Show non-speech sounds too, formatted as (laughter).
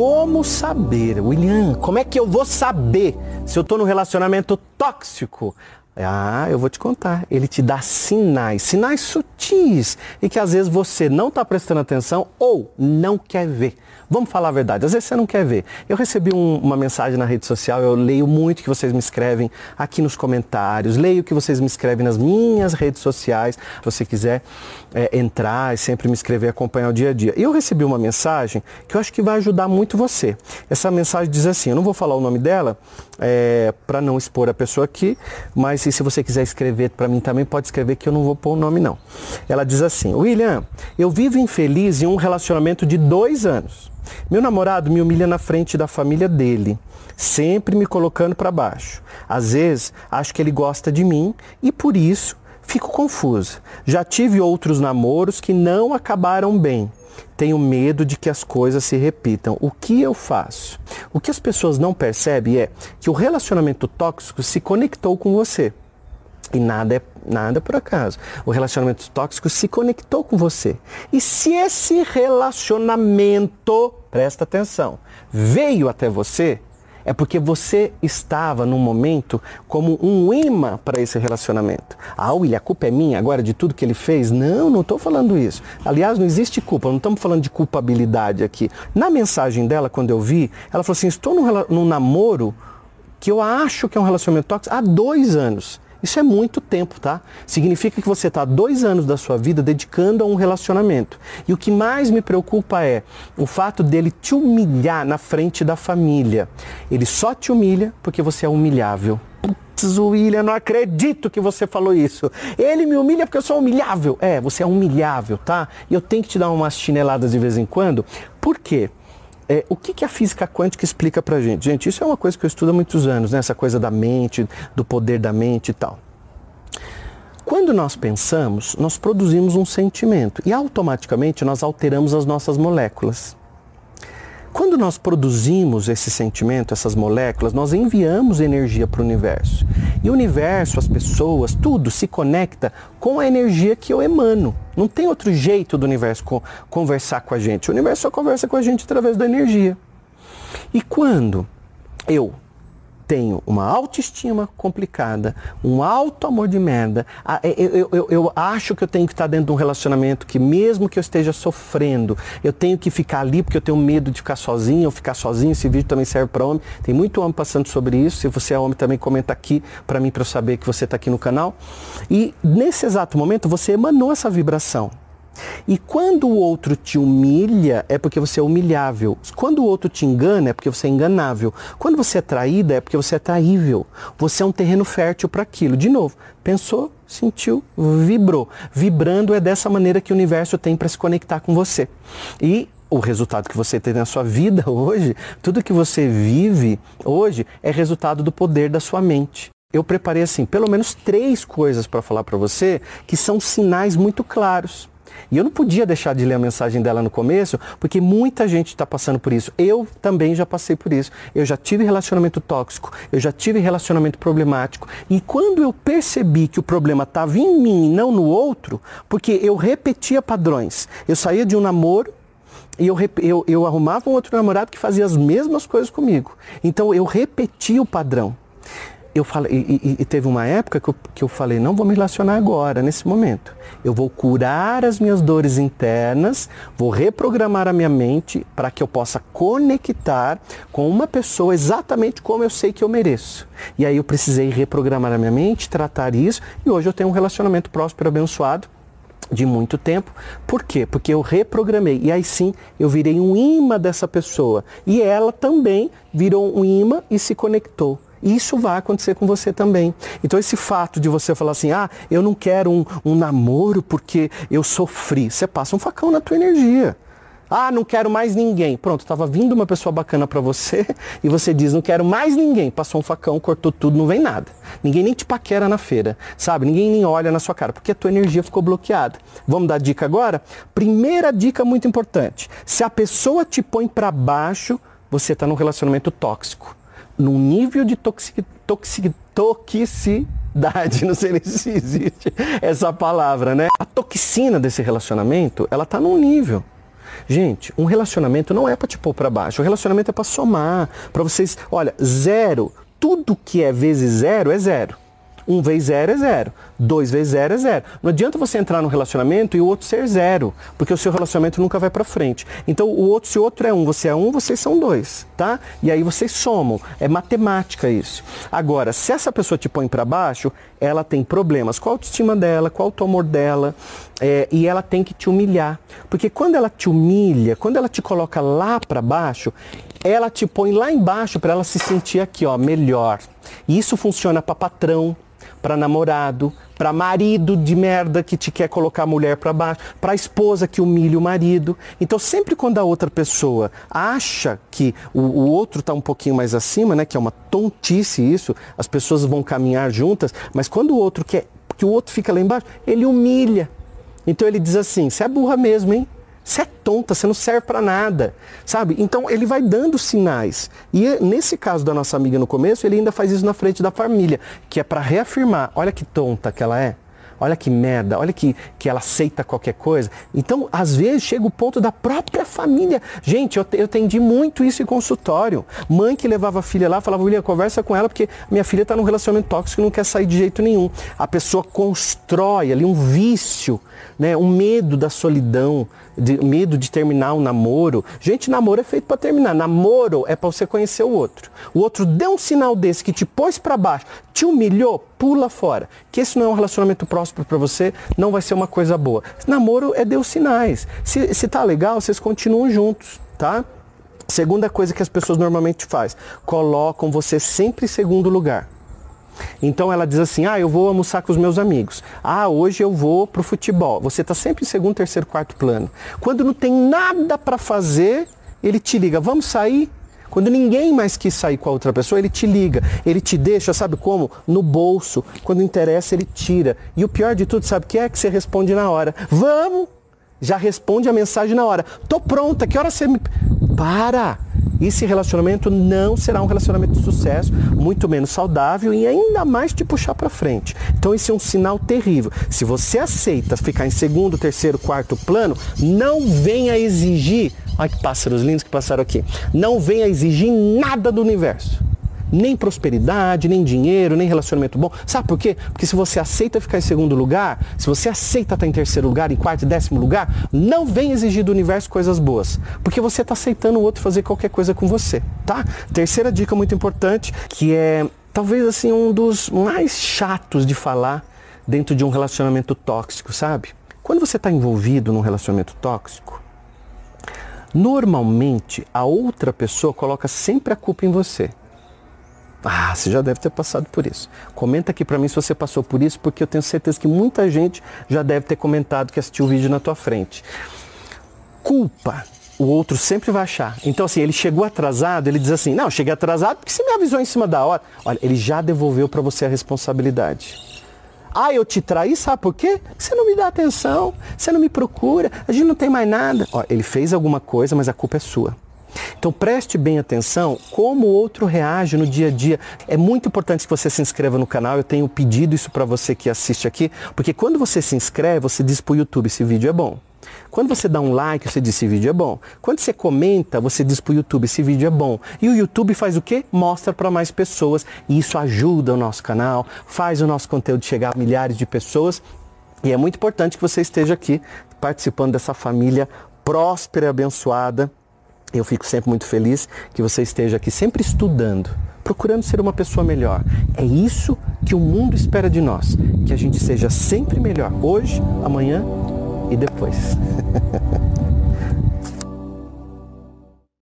Como saber, William? Como é que eu vou saber se eu estou num relacionamento tóxico? Ah, eu vou te contar. Ele te dá sinais, sinais sutis e que às vezes você não está prestando atenção ou não quer ver. Vamos falar a verdade, às vezes você não quer ver. Eu recebi um, uma mensagem na rede social, eu leio muito que vocês me escrevem aqui nos comentários, leio que vocês me escrevem nas minhas redes sociais. Se você quiser é, entrar e sempre me escrever, acompanhar o dia a dia. E eu recebi uma mensagem que eu acho que vai ajudar muito você. Essa mensagem diz assim, eu não vou falar o nome dela é, para não expor a pessoa aqui, mas se você quiser escrever para mim também, pode escrever que eu não vou pôr o nome não. Ela diz assim, William, eu vivo infeliz em um relacionamento de dois anos. Meu namorado me humilha na frente da família dele, sempre me colocando para baixo. Às vezes, acho que ele gosta de mim e por isso fico confusa. Já tive outros namoros que não acabaram bem. Tenho medo de que as coisas se repitam. O que eu faço? O que as pessoas não percebem é que o relacionamento tóxico se conectou com você. E nada é nada por acaso. O relacionamento tóxico se conectou com você. E se esse relacionamento, presta atenção, veio até você, é porque você estava num momento como um imã para esse relacionamento. Ah, William, a culpa é minha agora de tudo que ele fez? Não, não estou falando isso. Aliás, não existe culpa, não estamos falando de culpabilidade aqui. Na mensagem dela, quando eu vi, ela falou assim: estou num, num namoro que eu acho que é um relacionamento tóxico há dois anos. Isso é muito tempo, tá? Significa que você está dois anos da sua vida dedicando a um relacionamento. E o que mais me preocupa é o fato dele te humilhar na frente da família. Ele só te humilha porque você é humilhável. Putz, William, não acredito que você falou isso. Ele me humilha porque eu sou humilhável. É, você é humilhável, tá? E eu tenho que te dar umas chineladas de vez em quando. Por quê? É, o que, que, a física quântica explica pra gente? Gente, isso é uma coisa que eu estudo há muitos anos, né? essa coisa da mente, do poder da mente e tal. Quando nós pensamos, nós produzimos um sentimento e automaticamente nós alteramos as nossas moléculas. Quando nós produzimos esse sentimento, essas moléculas, nós enviamos energia para o universo. E o universo, as pessoas, tudo se conecta com a energia que eu emano. Não tem outro jeito do universo conversar com a gente. O universo só conversa com a gente através da energia. E quando eu tenho uma autoestima complicada, um alto amor de merda, eu, eu, eu, acho que eu tenho que estar dentro de um relacionamento que mesmo que eu esteja sofrendo, eu tenho que ficar ali porque eu tenho medo de ficar sozinho, ou ficar sozinho, esse vídeo também serve para homem. Tem muito homem passando sobre isso. Se você é homem também comenta aqui para mim para eu saber que você está aqui no canal. E nesse exato momento você emanou essa vibração. E quando o outro te humilha, é porque você é humilhável. Quando o outro te engana, é porque você é enganável. Quando você é traída, é porque você é traível. Você é um terreno fértil para aquilo. De novo, pensou, sentiu, vibrou. Vibrando é dessa maneira que o universo tem para se conectar com você. E o resultado que você tem na sua vida (laughs) hoje, tudo que você vive hoje é resultado do poder da sua mente. Eu preparei assim, pelo menos três coisas para falar para você que são sinais muito claros. E eu não podia deixar de ler a mensagem dela no começo, porque muita gente está passando por isso. Eu também já passei por isso. Eu já tive relacionamento tóxico, eu já tive relacionamento problemático. E quando eu percebi que o problema estava em mim e não no outro, porque eu repetia padrões. Eu saía de um namoro, e eu, eu, eu arrumava um outro namorado que fazia as mesmas coisas comigo. Então eu repetia o padrão eu falei, e, e, teve uma época que eu, que eu falei, não vou me relacionar agora, nesse momento. Eu vou curar as minhas dores internas, vou reprogramar a minha mente para que eu possa conectar com uma pessoa exatamente como eu sei que eu mereço. E aí eu precisei reprogramar a minha mente, tratar isso, e hoje eu tenho um relacionamento próspero, abençoado, de muito tempo. Por quê? Porque eu reprogramei. E aí sim eu virei um imã dessa pessoa. E ela também virou um imã e se conectou. Isso vai acontecer com você também. Então esse fato de você falar assim, ah, eu não quero um, um namoro porque eu sofri, você passa um facão na tua energia. Ah, não quero mais ninguém. Pronto, estava vindo uma pessoa bacana para você (laughs) e você diz, não quero mais ninguém. Passou um facão, cortou tudo, não vem nada. Ninguém nem te paquera na feira, sabe? Ninguém nem olha na sua cara, porque a tua energia ficou bloqueada. Vamos dar dica agora? Primeira dica muito importante. Se a pessoa te põe para baixo, você está num relacionamento tóxico num nível de toxic, toxic, toxicidade, (laughs) não sei se existe essa palavra, né? A toxina desse relacionamento, ela está num nível. Gente, um relacionamento não é para te pôr para baixo. O relacionamento é para somar, para vocês. Olha, zero. Tudo que é vezes zero é zero. 1 vezes 0 é 0. 2 vezes 0 é 0. Não adianta você entrar num relacionamento e o outro ser 0, porque o seu relacionamento nunca vai para frente. Então, o outro, se o outro é 1, um, você é 1, um, vocês são 2, tá? E aí vocês somam. É matemática isso. Agora, se essa pessoa te põe para baixo, ela tem problemas com a autoestima dela, com o amor dela, é, e ela tem que te humilhar. Porque quando ela te humilha, quando ela te coloca lá para baixo, ela te põe lá embaixo para ela se sentir aqui, ó, melhor. E isso funciona para patrão, para namorado, para marido de merda que te quer colocar a mulher para baixo, para esposa que humilha o marido. Então sempre quando a outra pessoa acha que o, o outro está um pouquinho mais acima, né, que é uma tontice isso, as pessoas vão caminhar juntas, mas quando o outro quer que o outro fica lá embaixo, ele humilha. Então ele diz assim: "Você é burra mesmo, hein?" Você é tonta, você não serve para nada, sabe? Então ele vai dando sinais. E nesse caso da nossa amiga no começo, ele ainda faz isso na frente da família, que é para reafirmar, olha que tonta que ela é. Olha que merda, olha que, que ela aceita qualquer coisa. Então, às vezes, chega o ponto da própria família. Gente, eu, eu atendi muito isso em consultório. Mãe que levava a filha lá, falava, William, conversa com ela, porque minha filha está num relacionamento tóxico e não quer sair de jeito nenhum. A pessoa constrói ali um vício, né? um medo da solidão, de, medo de terminar um namoro. Gente, namoro é feito para terminar. Namoro é para você conhecer o outro. O outro deu um sinal desse que te pôs para baixo, te humilhou, pula fora. Que esse não é um relacionamento próspero para você, não vai ser uma coisa boa. Namoro é deu sinais. Se, se tá legal, vocês continuam juntos, tá? Segunda coisa que as pessoas normalmente faz, colocam você sempre em segundo lugar. Então ela diz assim: ah, eu vou almoçar com os meus amigos. Ah, hoje eu vou pro futebol. Você está sempre em segundo, terceiro, quarto plano. Quando não tem nada para fazer, ele te liga: vamos sair? Quando ninguém mais quis sair com a outra pessoa, ele te liga, ele te deixa, sabe como? No bolso. Quando interessa, ele tira. E o pior de tudo, sabe o que é? Que você responde na hora. Vamos! Já responde a mensagem na hora. Tô pronta, que hora você me. Para! esse relacionamento não será um relacionamento de sucesso, muito menos saudável e ainda mais te puxar para frente. Então esse é um sinal terrível. Se você aceita ficar em segundo, terceiro, quarto plano, não venha exigir, olha que pássaros lindos que passaram aqui, não venha exigir nada do universo nem prosperidade, nem dinheiro, nem relacionamento bom. Sabe por quê? Porque se você aceita ficar em segundo lugar, se você aceita estar em terceiro lugar, em quarto e décimo lugar, não vem exigir do universo coisas boas. Porque você está aceitando o outro fazer qualquer coisa com você, tá? Terceira dica muito importante, que é talvez assim um dos mais chatos de falar dentro de um relacionamento tóxico, sabe? Quando você está envolvido num relacionamento tóxico, normalmente a outra pessoa coloca sempre a culpa em você. Ah, você já deve ter passado por isso. Comenta aqui para mim se você passou por isso, porque eu tenho certeza que muita gente já deve ter comentado que assistiu o vídeo na tua frente. Culpa. O outro sempre vai achar. Então, assim, ele chegou atrasado, ele diz assim: Não, cheguei atrasado porque você me avisou em cima da hora. Olha, ele já devolveu para você a responsabilidade. Ah, eu te traí, sabe por quê? Você não me dá atenção, você não me procura, a gente não tem mais nada. Ó, ele fez alguma coisa, mas a culpa é sua. Então preste bem atenção como o outro reage no dia a dia. É muito importante que você se inscreva no canal. Eu tenho pedido isso para você que assiste aqui, porque quando você se inscreve, você diz para o YouTube esse vídeo é bom. Quando você dá um like, você diz esse vídeo é bom. Quando você comenta, você diz para o YouTube esse vídeo é bom. E o YouTube faz o quê? Mostra para mais pessoas. E isso ajuda o nosso canal, faz o nosso conteúdo chegar a milhares de pessoas. E é muito importante que você esteja aqui participando dessa família próspera e abençoada eu fico sempre muito feliz que você esteja aqui sempre estudando, procurando ser uma pessoa melhor. É isso que o mundo espera de nós, que a gente seja sempre melhor, hoje, amanhã e depois. (laughs)